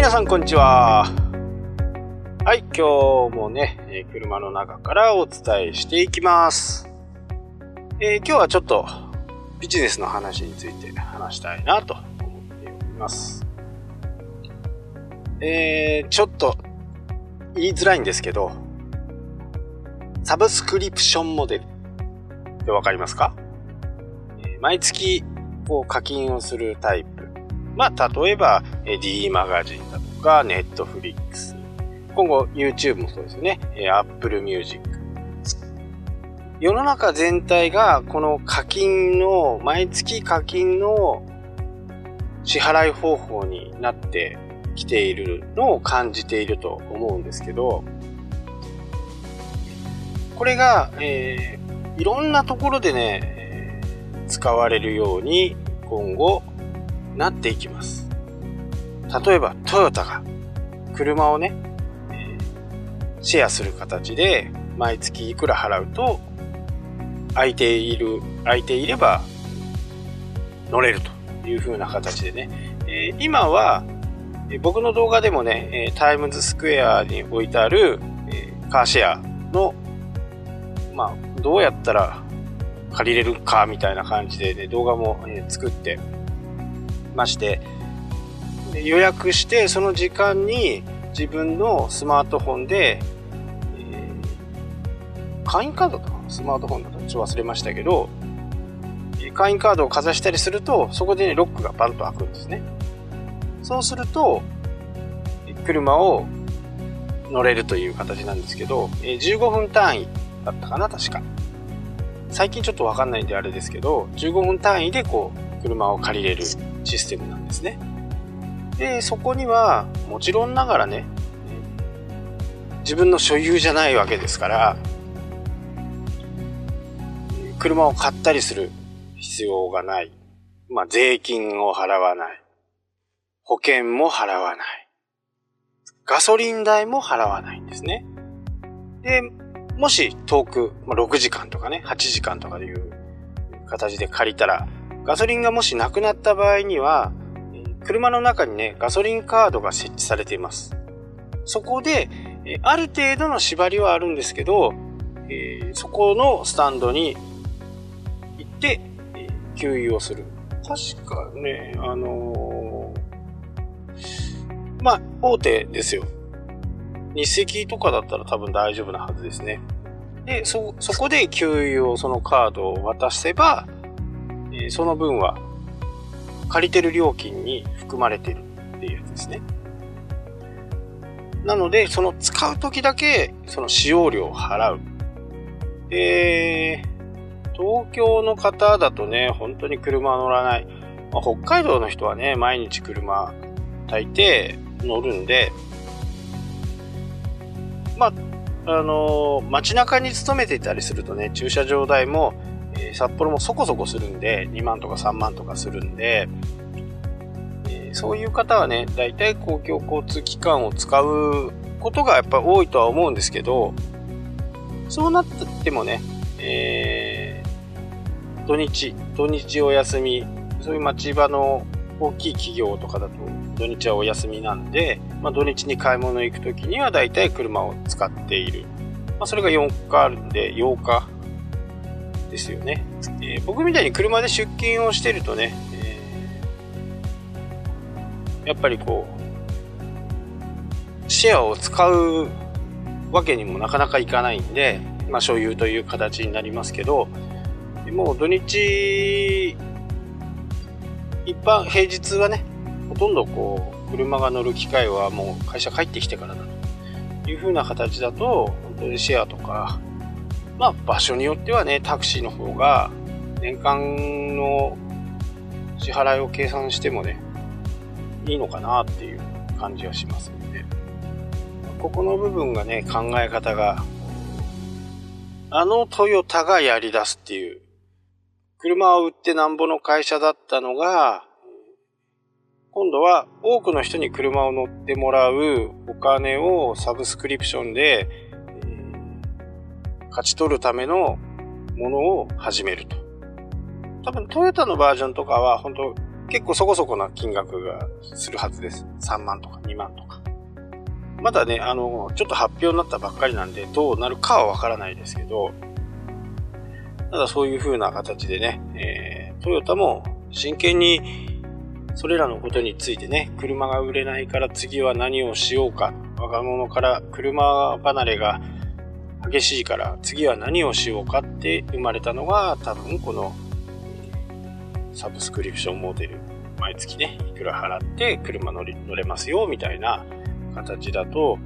皆さんこんにちは。はい、今日もね、車の中からお伝えしていきます。えー今日はちょっとビジネスの話について話したいなと思っております。えー、ちょっと言いづらいんですけど、サブスクリプションモデルってわかりますか、え毎月こう課金をするタイプ。まあ、例えば、え D マガジンだとか、Netflix。今後 YouTube もそうですよね。え Apple Music。世の中全体がこの課金の、毎月課金の支払い方法になってきているのを感じていると思うんですけど、これが、えーいろんなところでね、使われるように今後なっていきます。例えばトヨタが車をね、シェアする形で毎月いくら払うと空いている、空いていれば乗れるという風な形でね、え今は僕の動画でもね、タイムズスクエアに置いてある、カーシェアの、まあ、どうやったら借りれるかみたいな感じで、ね、動画も、作ってまして、予約してその時間に自分のスマートフォンで、えー会員カードだったかスマートフォンだとちょっと忘れましたけど、会員カードをかざしたりすると、そこで、ね、ロックがバンと開くんですね。そうすると、車を乗れるという形なんですけど、え15分単位だったかな、確か。最近ちょっとわかんないんであれですけど、15分単位でこう、車を借りれるシステムなんですね。で、そこには、もちろんながらね、自分の所有じゃないわけですから、車を買ったりする必要がない。まあ、税金を払わない。保険も払わない。ガソリン代も払わないんですね。で、もし遠く、まあ、6時間とかね、8時間とかでいう形で借りたら、ガソリンがもしなくなった場合には、車の中にね、ガソリンカードが設置されています。そこで、ある程度の縛りはあるんですけど、えそこのスタンドに行って、え給油をする。確かね、あのーまあ、大手ですよ。日赤とかだったら多分大丈夫なはずですね。で、そ、そこで給油をそのカードを渡せば、その分は借りてる料金に含まれてるっていうやつですね。なので、その使う時だけその使用料を払う。で、東京の方だとね、本当に車乗らない。まあ北海道の人はね、毎日車大抵乗るんで、まあ、あのー街中に勤めていたりするとね、駐車場代も、えー札幌もそこそこするんで、2万とか3万とかするんで、えーそういう方はね、大体公共交通機関を使うことがやっぱ多いとは思うんですけど、そうなってもね、えー土日、土日お休み、そういう町場の大きい企業とかだと土日はお休みなんで、まあ、土日に買い物行くときには大体車を使っている。まあ、それが4日あるんで、8日ですよね。えー僕みたいに車で出勤をしてるとね、えーやっぱりこう、シェアを使うわけにもなかなかいかないんで、まあ、所有という形になりますけど、もう土日、一般、平日はね、ほとんどこう、車が乗る機会はもう会社帰ってきてからだという風な形だと、本当にシェアとか、まあ場所によってはね、タクシーの方が年間の支払いを計算してもね、いいのかなっていう感じはしますので、ここの部分がね、考え方が、あのトヨタがやり出すっていう、車を売ってなんぼの会社だったのが、今度は多くの人に車を乗ってもらうお金をサブスクリプションで、勝ち取るためのものを始めると。多分トヨタのバージョンとかは本当結構そこそこな金額がするはずです。3万とか2万とか。まだね、あの、ちょっと発表になったばっかりなんで、どうなるかはわからないですけど、ただそういう風な形でね、えー、トヨタも真剣にそれらのことについてね、車が売れないから次は何をしようか、若者から車離れが激しいから次は何をしようかって生まれたのが多分このサブスクリプションモデル。毎月ねいくら払って車乗り乗れますよみたいな形だと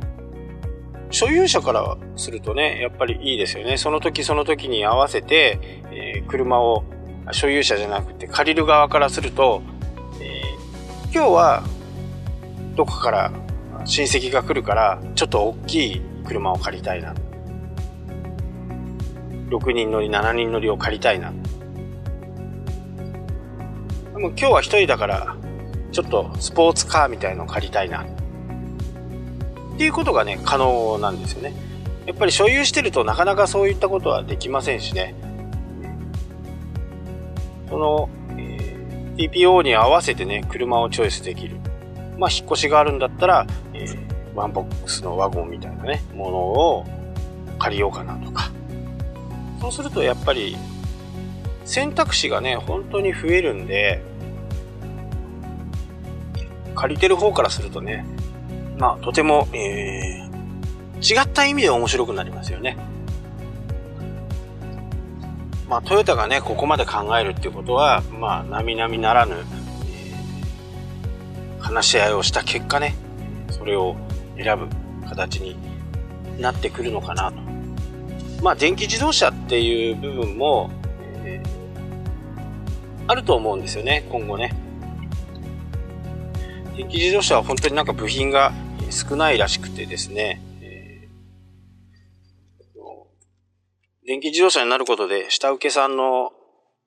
所有者からするとねやっぱりいいですよね。その時その時に合わせて、えー、車を所有者じゃなくて借りる側からすると、えー、今日はどこから親戚が来るからちょっと大きい車を借りたいな。6人乗り、7人乗りを借りたいな。でも今日は1人だから、ちょっとスポーツカーみたいのを借りたいな。っていうことがね、可能なんですよね。やっぱり所有してるとなかなかそういったことはできませんしね。その、え、TPO に合わせてね、車をチョイスできる。まあ、引っ越しがあるんだったら、えー、ワンボックスのワゴンみたいなね、ものを借りようかなとか。そうするとやっぱり選択肢がね、本当に増えるんで、借りてる方からするとね、まあとても、えー、違った意味で面白くなりますよね。まあトヨタがね、ここまで考えるっていうことは、まあ並々ならぬ、えー、話し合いをした結果ね、それを選ぶ形になってくるのかなと。まあ、電気自動車っていう部分も、えー、あると思うんですよね、今後ね。電気自動車は本当になんか部品が少ないらしくてですね、えー、電気自動車になることで下請けさんの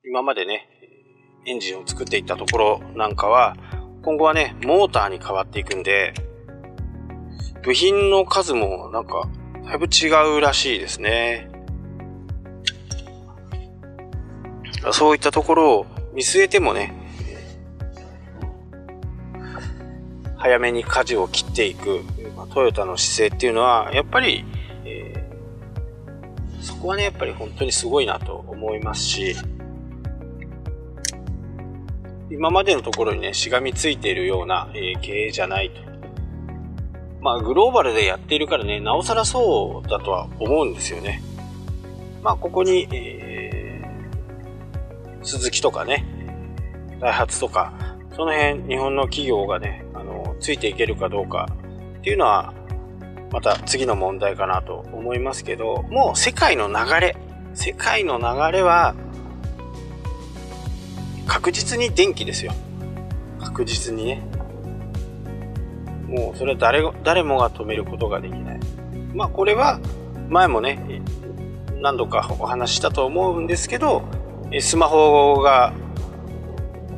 今までね、エンジンを作っていったところなんかは、今後はね、モーターに変わっていくんで、部品の数もなんかだいぶ違うらしいですね。そういったところを見据えてもね、早めに舵を切っていく、トヨタの姿勢っていうのは、やっぱり、えー、そこはね、やっぱり本当にすごいなと思いますし、今までのところにね、しがみついているような、えー、経営じゃないと。まあ、グローバルでやっているからね、なおさらそうだとは思うんですよね。まあ、ここに、えー、鈴木とかね、ダイハツとか、その辺、日本の企業がね、あの、ついていけるかどうかっていうのは、また次の問題かなと思いますけど、もう世界の流れ、世界の流れは、確実に電気ですよ。確実にね。もうそれは誰誰もが止めることができない。まあこれは前もね、何度かお話したと思うんですけど、スマホが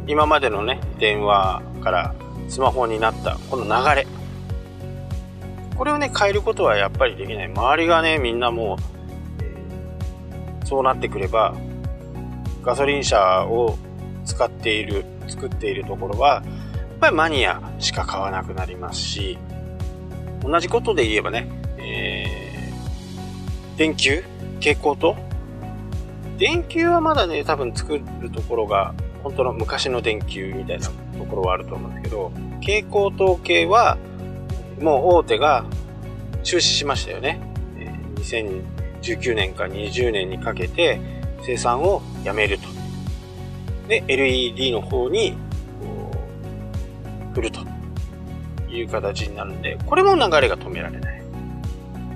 今までのね、電話からスマホになったこの流れ。これをね、変えることはやっぱりできない。周りがね、みんなもう、そうなってくれば、ガソリン車を使っている、作っているところは、っぱりマニアしか買わなくなりますし、同じことで言えばね、えー、電球？蛍光灯？電球はまだね、多分作るところが、本当の昔の電球みたいなところはあると思うんですけど、蛍光灯系は、もう大手が中止しましたよね。2019年か20年にかけて生産をやめると。で、LED の方に来るという形になるんで、これも流れが止められない。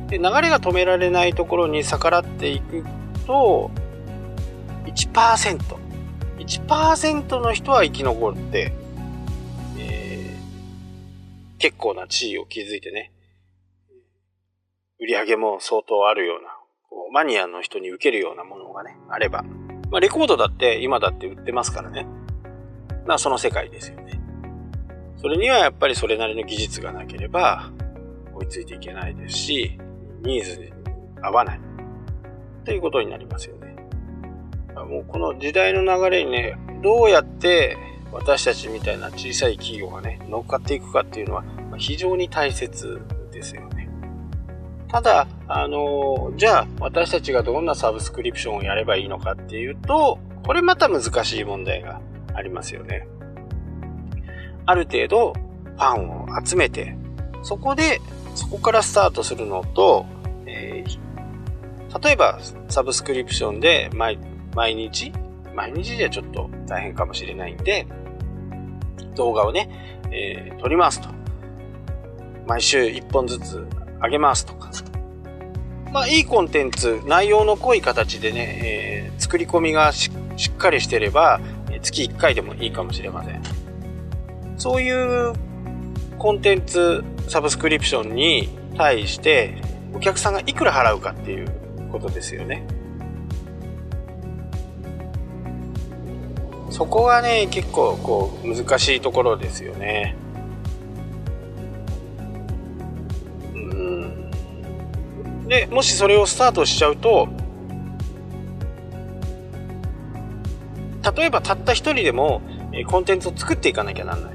で、流れが止められないところに逆らっていくと、1%。1%の人は生き残って、えー、結構な地位を築いてね、売り上げも相当あるような、こうマニアの人に受けるようなものがね、あれば。まあ、レコードだって今だって売ってますからね。まあ、その世界ですよね。それにはやっぱりそれなりの技術がなければ追いついていけないですし、ニーズに合わない。ということになりますよね。もうこの時代の流れにね、どうやって私たちみたいな小さい企業がね、乗っかっていくかっていうのは非常に大切ですよね。ただ、あのじゃあ私たちがどんなサブスクリプションをやればいいのかっていうと、これまた難しい問題がありますよね。ある程度ファンを集めて、そこで、そこからスタートするのと、えー、例えばサブスクリプションで毎毎日毎日じゃちょっと大変かもしれないんで、動画をね、えー、撮りますと。毎週1本ずつ上げますとか。まあ、いいコンテンツ、内容の濃い形でね、えー、作り込みがしっかりしてれば、月1回でもいいかもしれません。そういうコンテンツ、サブスクリプションに対して、お客さんがいくら払うかっていうことですよね。そこがね、結構こう難しいところですよね。うん。で、もしそれをスタートしちゃうと、例えばたった一人でもコンテンツを作っていかなきゃなんない。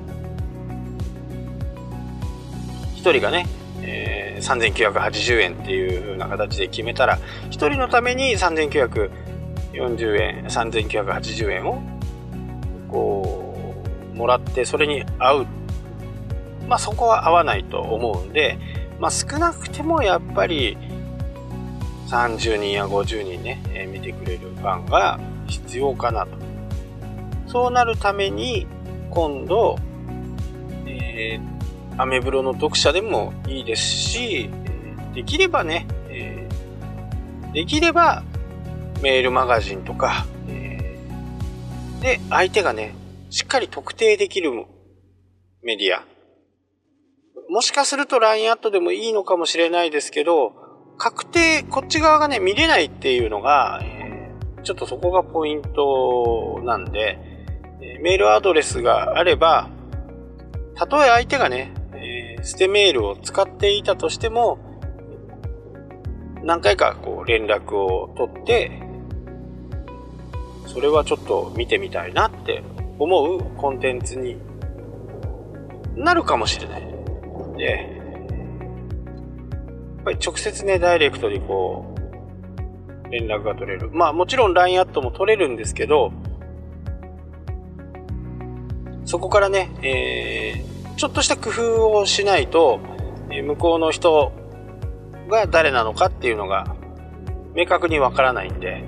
一人がね、えー、3980円っていう風な形で決めたら、一人のために3940円、3980円をこう、もらって、それに合う。まあそこは合わないと思うんで、まあ少なくてもやっぱり30人や50人ね、えー、見てくれるファンが必要かなと。そうなるために、今度、えー、アメブロの読者でもいいですし、できればね、え、できればメールマガジンとか、えで、相手がね、しっかり特定できるメディア。もしかすると LINE アットでもいいのかもしれないですけど、確定、こっち側がね、見れないっていうのが、え、ちょっとそこがポイントなんで、メールアドレスがあれば、たとえ相手がね、ー、捨てメールを使っていたとしても、何回かこう連絡を取って、それはちょっと見てみたいなって思うコンテンツになるかもしれない。で、やっぱり直接ね、ダイレクトにこう、連絡が取れる。まあもちろん LINE アットも取れるんですけど、そこからね、えー、ちょっとした工夫をしないと、向こうの人が誰なのかっていうのが明確にわからないんで、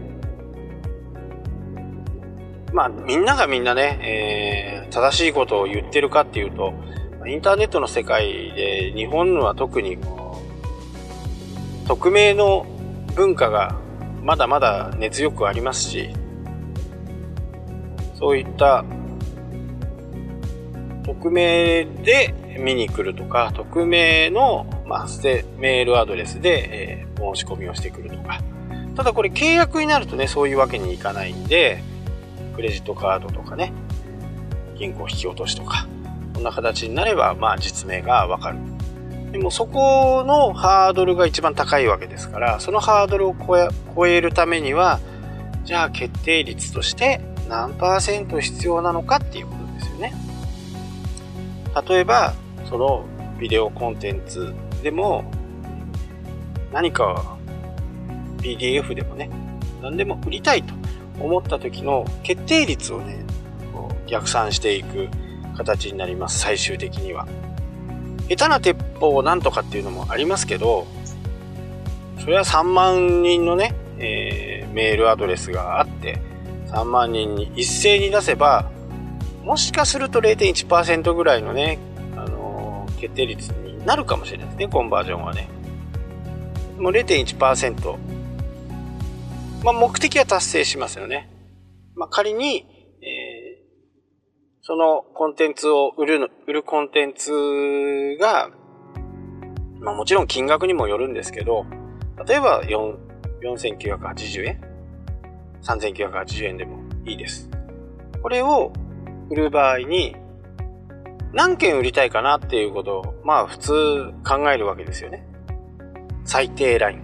まあ、みんながみんなね、えー、正しいことを言ってるかっていうと、インターネットの世界で日本は特に匿名の文化がまだまだ根強くありますし、そういった匿名で見に来るとか、匿名の、まあ、メールアドレスで、えー、申し込みをしてくるとか。ただこれ契約になるとね、そういうわけにいかないんで、クレジットカードとかね、銀行引き落としとか、こんな形になれば、まあ実名がわかる。でもそこのハードルが一番高いわけですから、そのハードルを超えるためには、じゃあ決定率として何パーセント必要なのかっていうこと。例えば、そのビデオコンテンツでも、何か PDF でもね、何でも売りたいと思った時の決定率をね、こう逆算していく形になります、最終的には。下手な鉄砲なんとかっていうのもありますけど、それは3万人のね、えー、メールアドレスがあって、3万人に一斉に出せば、もしかすると0.1%ぐらいのね、あのー、決定率になるかもしれないですね、コンバージョンはね。もう0.1%まあ、目的は達成しますよね。まあ、仮に、えー、そのコンテンツを売るの、売るコンテンツが、まあ、もちろん金額にもよるんですけど、例えば4 4980円 ?3980 円でもいいです。これを売る場合に、何件売りたいかなっていうことを、まあ普通考えるわけですよね。最低ライン。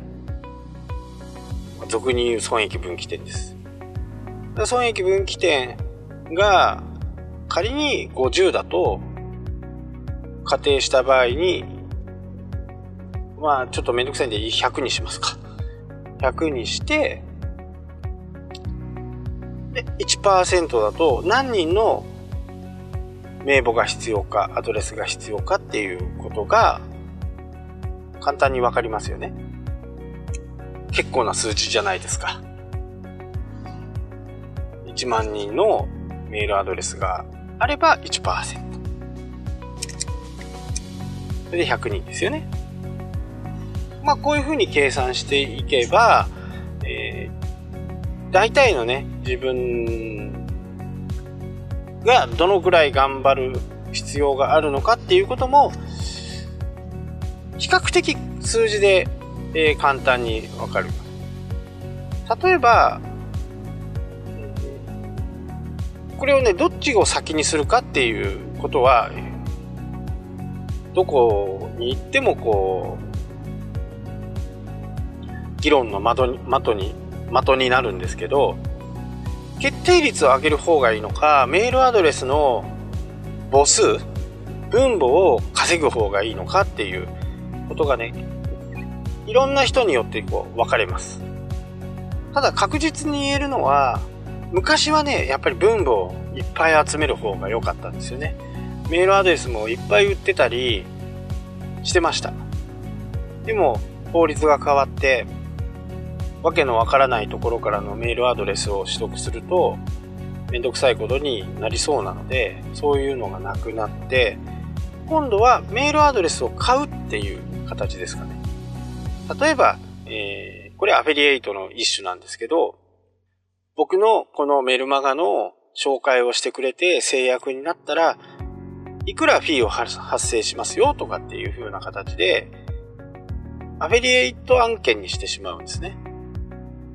俗に言う損益分岐点です。損益分岐点が、仮に50だと、仮定した場合に、まあちょっとめんどくさいんで100にしますか。100にして、で、1%だと何人の名簿が必要か、アドレスが必要かっていうことが簡単にわかりますよね。結構な数字じゃないですか。1万人のメールアドレスがあれば1%。それで100人ですよね。まあこういうふうに計算していけば、えー、大体のね、自分がどのぐらい頑張る必要があるのかっていうことも、比較的数字で、えー、簡単にわかる。例えば、これをね、どっちを先にするかっていうことは、どこに行ってもこう、議論の的に、的に、的になるんですけど、決定率を上げる方がいいのか、メールアドレスの母数、分母を稼ぐ方がいいのかっていうことがね、いろんな人によってこう分かれます。ただ確実に言えるのは、昔はね、やっぱり分母をいっぱい集める方が良かったんですよね。メールアドレスもいっぱい売ってたりしてました。でも、法律が変わって、わけのわからないところからのメールアドレスを取得すると、めんどくさいことになりそうなので、そういうのがなくなって、今度はメールアドレスを買うっていう形ですかね。例えば、えー、これアフィリエイトの一種なんですけど、僕のこのメルマガの紹介をしてくれて制約になったら、いくらフィーを発生しますよとかっていう風な形で、アフィリエイト案件にしてしまうんですね。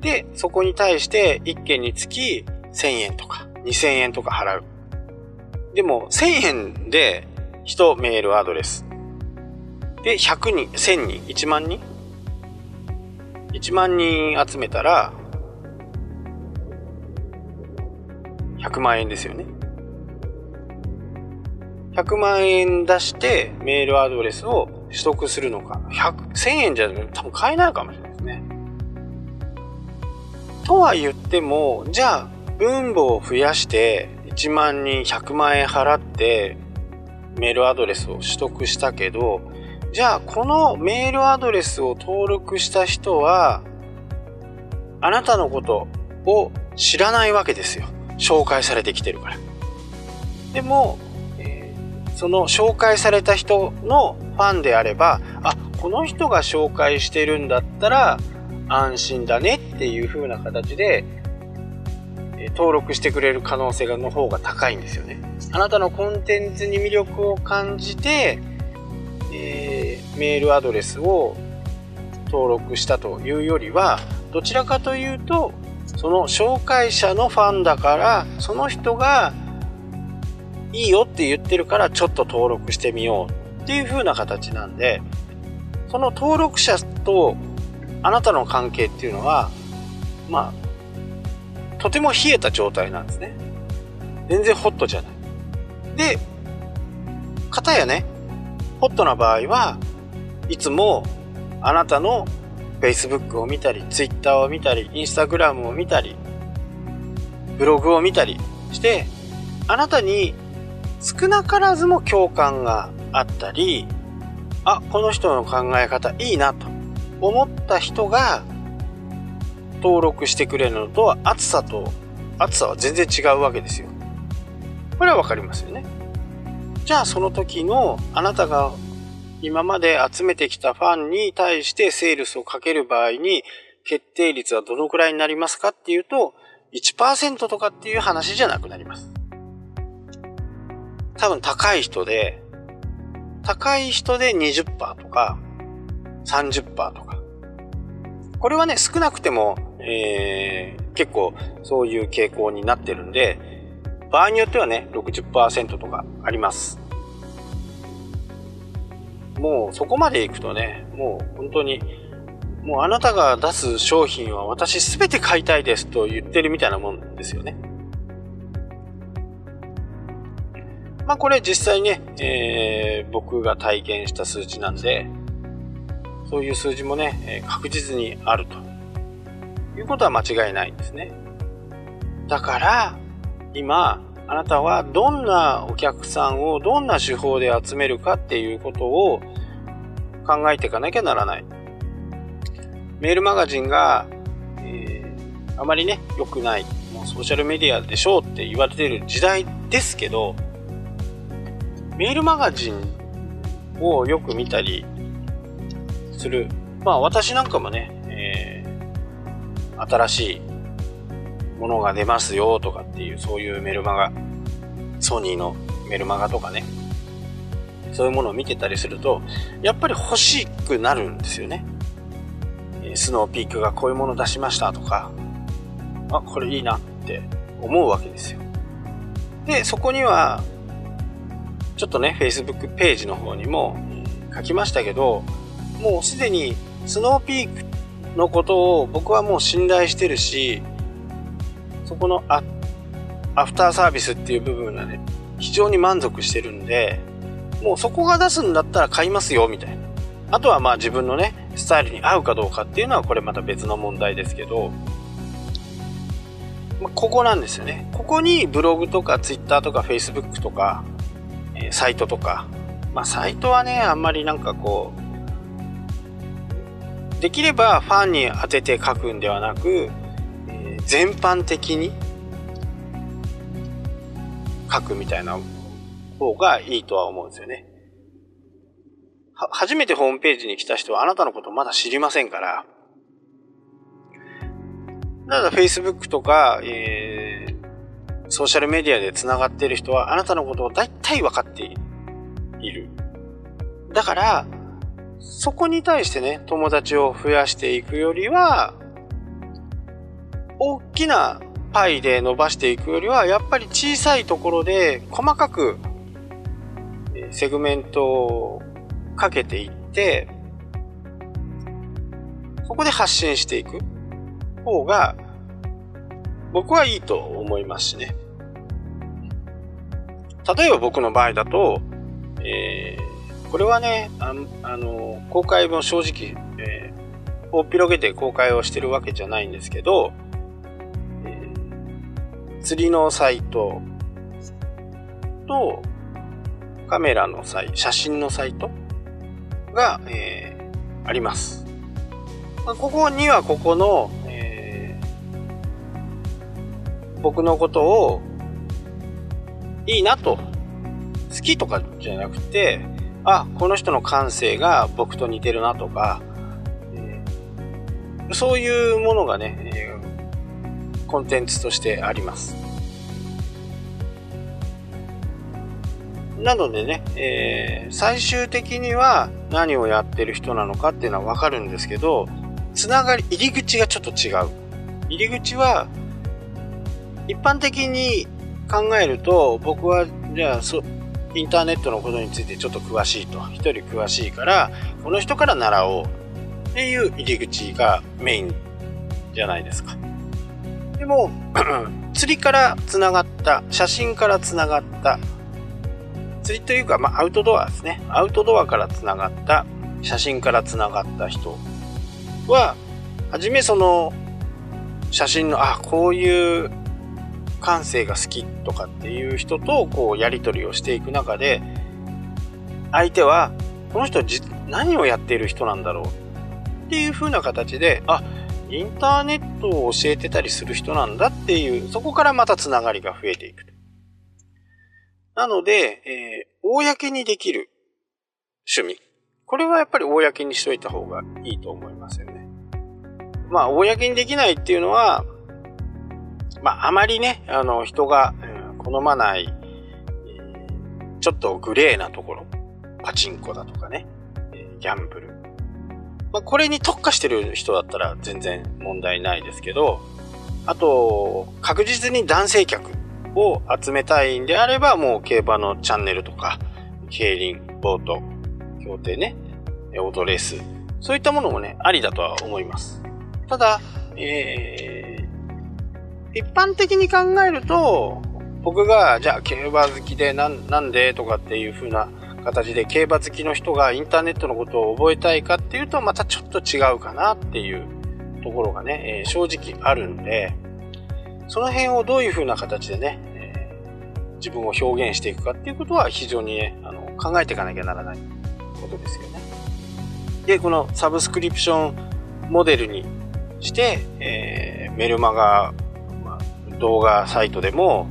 で、そこに対して1件につき1000円とか2000円とか払う。でも1000円で1メールアドレス。で、100人、1000人、1万人 ?1 万人集めたら、100万円ですよね。100万円出してメールアドレスを取得するのか。100、1000円じゃ多分買えないかもしれないですね。とは言っても、じゃあ、分母を増やして1万人100万円払ってメールアドレスを取得したけど、じゃあこのメールアドレスを登録した人は、あなたのことを知らないわけですよ。紹介されてきてるから。でも、えー、その紹介された人のファンであれば、あ、この人が紹介してるんだったら安心だねっていう風な形で、え、登録してくれる可能性の方が高いんですよね。あなたのコンテンツに魅力を感じて、えー、メールアドレスを登録したというよりは、どちらかというと、その紹介者のファンだから、その人がいいよって言ってるからちょっと登録してみようっていう風な形なんで、その登録者とあなたの関係っていうのは、まあ、とても冷えた状態なんですね。全然ホットじゃない。で、かたやね、ホットな場合はいつもあなたの Facebook を見たり、Twitter を見たり、Instagram を見たり、ブログを見たりして、あなたに少なからずも共感があったり、あ、この人の考え方いいなと思った人が登録してくれるのとは暑さと、暑さは全然違うわけですよ。これはわかりますよね。じゃあその時のあなたが今まで集めてきたファンに対してセールスをかける場合に、決定率はどのくらいになりますかっていうと、1%とかっていう話じゃなくなります。多分高い人で、高い人で20%とか、30%とか。これはね、少なくても、えー、結構そういう傾向になってるんで、場合によってはね、60%とかあります。もうそこまで行くとね、もう本当に、もうあなたが出す商品は私すべて買いたいですと言ってるみたいなもんですよね。まあこれ実際ね、えー、僕が体験した数字なんで、そういう数字もね、確実にあるということは間違いないんですね。だから、今、あなたはどんなお客さんをどんな手法で集めるかっていうことを考えていかなきゃならない。メールマガジンが、えー、あまりね、良くない、もうソーシャルメディアでしょうって言われてる時代ですけど、メールマガジンをよく見たりする。まあ私なんかもね、えー、新しいものが出ますよとかっていう、そういうメルマガ、ソニーのメルマガとかね、そういうものを見てたりすると、やっぱり欲しくなるんですよね。スノーピークがこういうもの出しましたとか、あ、これいいなって思うわけですよ。で、そこには、ちょっとね、Facebook ページの方にも書きましたけど、もうすでにスノーピークのことを僕はもう信頼してるし、そこのアアフターサービスっていう部分がね、非常に満足してるんで、もうそこが出すんだったら買いますよ、みたいな。あとはまあ自分のね、スタイルに合うかどうかっていうのはこれまた別の問題ですけど、まあ、ここなんですよね。ここにブログとかツイッターとかフェイスブックとか、えー、サイトとか、まあサイトはね、あんまりなんかこう、できればファンに当てて書くんではなく、えー、全般的に書くみたいな方がいいとは思うんですよね。初めてホームページに来た人はあなたのことまだ知りませんから、ただ Facebook とか、えー、ソーシャルメディアで繋がっている人はあなたのことを大体分かっている。だから、そこに対してね、友達を増やしていくよりは、大きなパイで伸ばしていくよりは、やっぱり小さいところで細かくセグメントをかけていって、そこで発信していく方が僕はいいと思いますしね。例えば僕の場合だと、えーこれはね、ああの、公開も正直、えー、大っ広げて公開をしてるわけじゃないんですけど、えー、釣りのサイトと、カメラのサイト、写真のサイトが、えー、あります。ここにはここの、えー、僕のことをいいなと、好きとかじゃなくて、あ、この人の感性が僕と似てるなとか、えー、そういうものがね、えー、コンテンツとしてあります。なのでね、えー、最終的には何をやってる人なのかっていうのはわかるんですけど、つながり、入り口がちょっと違う。入り口は、一般的に考えると、僕は、じゃあ、そ、インターネットのことについてちょっと詳しいと。一人詳しいから、この人から習おうっていう入り口がメインじゃないですか。でも、釣りから繋がった、写真から繋がった、釣りというか、まあ、アウトドアですね。アウトドアから繋がった、写真から繋がった人は、はじめその、写真の、あ、こういう感性が好きとかっていう人とこうやり取りをしていく中で相手はこの人何をやっている人なんだろうっていう風な形であインターネットを教えてたりする人なんだっていうそこからまたつながりが増えていくなので、えー、公にできる趣味。これはやっぱり公にしといた方がいいと思いますよね。まあ公にできないっていうのはまあ、あまりね、あの、人が、うん、好まない、ちょっとグレーなところ、パチンコだとかね、え、ギャンブル。まあ、これに特化してる人だったら全然問題ないですけど、あと、確実に男性客を集めたいんであれば、もう競馬のチャンネルとか、競輪、ボート、競艇ね、オートレース、そういったものもね、ありだとは思います。ただ、えー、一般的に考えると、僕が、じゃあ競馬好きでなんでとかっていう風な形で競馬好きの人がインターネットのことを覚えたいかっていうとまたちょっと違うかなっていうところがね、えー、正直あるんで、その辺をどういう風な形でね、えー、自分を表現していくかっていうことは非常にね、あの考えていかなきゃならないことですよね。で、このサブスクリプションモデルにして、えー、メルマガ、動画サイトでも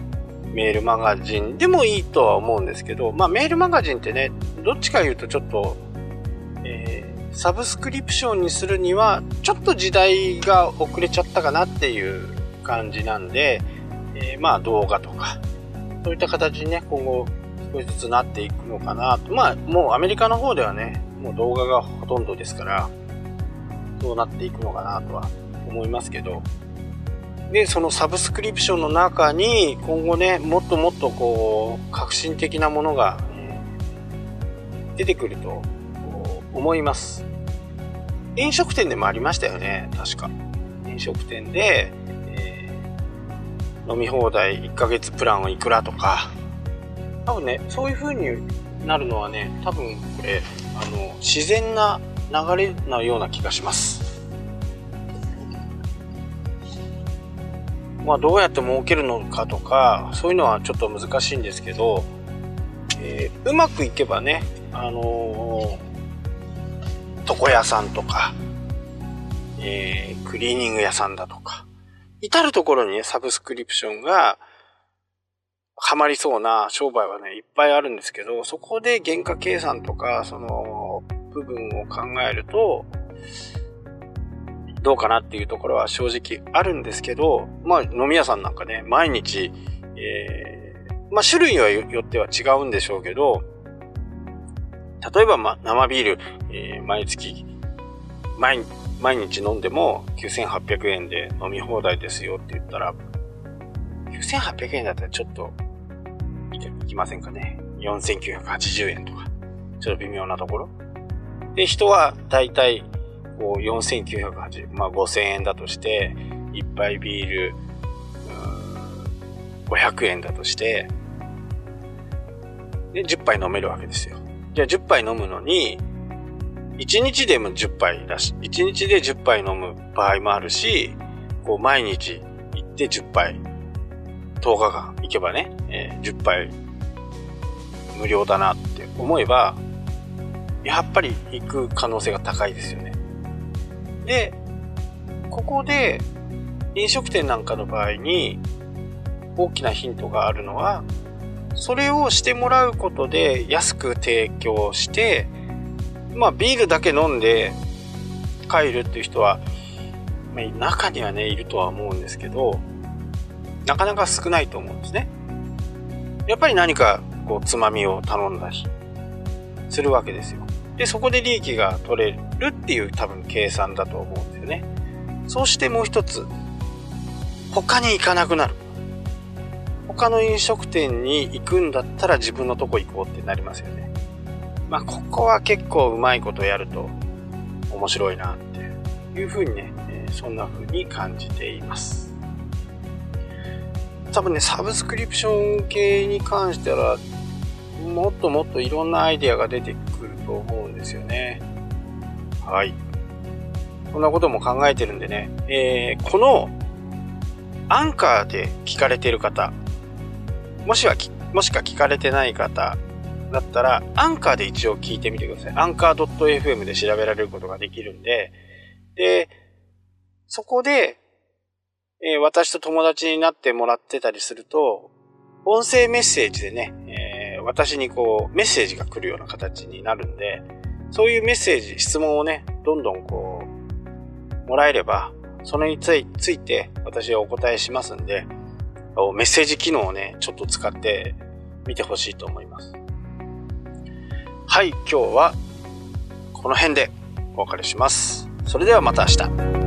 メールマガジンでもいいとは思うんですけど、まあメールマガジンってね、どっちか言うとちょっと、えー、サブスクリプションにするには、ちょっと時代が遅れちゃったかなっていう感じなんで、えー、まあ動画とか、そういった形にね、今後少しずつなっていくのかなと。まあもうアメリカの方ではね、もう動画がほとんどですから、そうなっていくのかなとは思いますけど、で、そのサブスクリプションの中に今後ね、もっともっとこう、革新的なものが、出てくると思います。飲食店でもありましたよね、確か。飲食店で、えー、飲み放題1ヶ月プランはいくらとか、多分ね、そういう風になるのはね、多分これ、あの、自然な流れのような気がします。まあ、どうやって儲けるのかとか、そういうのはちょっと難しいんですけど、えー、うまくいけばね、あのー、床屋さんとか、えー、クリーニング屋さんだとか、至るところにね、サブスクリプションが、ハマりそうな商売はね、いっぱいあるんですけど、そこで原価計算とか、その、部分を考えると、どうかなっていうところは正直あるんですけど、まあ飲み屋さんなんかね、毎日、えー、まあ種類はよっては違うんでしょうけど、例えば、ま、生ビール、えー、毎月、毎、毎日飲んでも9800円で飲み放題ですよって言ったら、9800円だったらちょっと、いきませんかね？4980円とか、ちょっと微妙なところ。で、人は大体こう4980、まあ5000円だとして、一杯ビール、500円だとして、で、10杯飲めるわけですよ。じゃあ10杯飲むのに、1日でも10杯だし、1日で10杯飲む場合もあるし、こう毎日行って10杯、10日間行けばね、えー、10杯無料だなって思えば、やっぱり行く可能性が高いですよね。で、ここで飲食店なんかの場合に大きなヒントがあるのは、それをしてもらうことで安く提供して、まあビールだけ飲んで帰るっていう人は、まあ、中にはね、いるとは思うんですけど、なかなか少ないと思うんですね。やっぱり何かこうつまみを頼んだりするわけですよ。で、そこで利益が取れるっていう多分計算だと思うんですよね。そしてもう一つ、他に行かなくなる。他の飲食店に行くんだったら自分のとこ行こうってなりますよね。まあ、ここは結構うまいことやると面白いなっていうふうにね、そんな風に感じています。多分ね、サブスクリプション系に関しては、もっともっといろんなアイデアが出てくると思うですよね。はい。こんなことも考えてるんでね、えー、このアンカーで聞かれている方、もしはもしか聞かれてない方だったら、アンカーで一応聞いてみてください。アンカー .fm で調べられることができるんで、で、そこで、えー、私と友達になってもらってたりすると、音声メッセージでね、えー、私にこう、メッセージが来るような形になるんで、そういうメッセージ、質問をね、どんどんこう、もらえれば、それについて私はお答えしますんで、メッセージ機能をね、ちょっと使ってみてほしいと思います。はい、今日はこの辺でお別れします。それではまた明日。